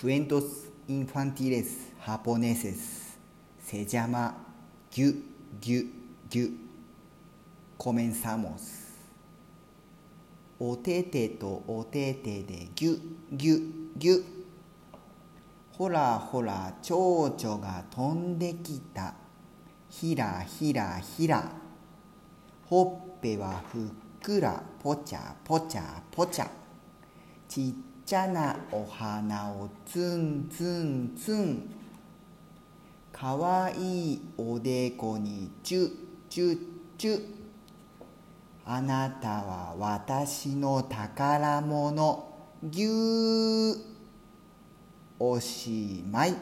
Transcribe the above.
クエントス・インファンティレス・ハポネセス・セジャマ・ギュ・ギュ・ギュ・コメンサモスおててとおててでギュギュギュほらほら蝶々が飛んできたひらひらひらほっぺはふっくらぽちゃぽちゃぽちゃちゃなお花をツンツンツン。かわいいおでこにチュチュチュあなたは私の宝物。ぎゅー。おしまい。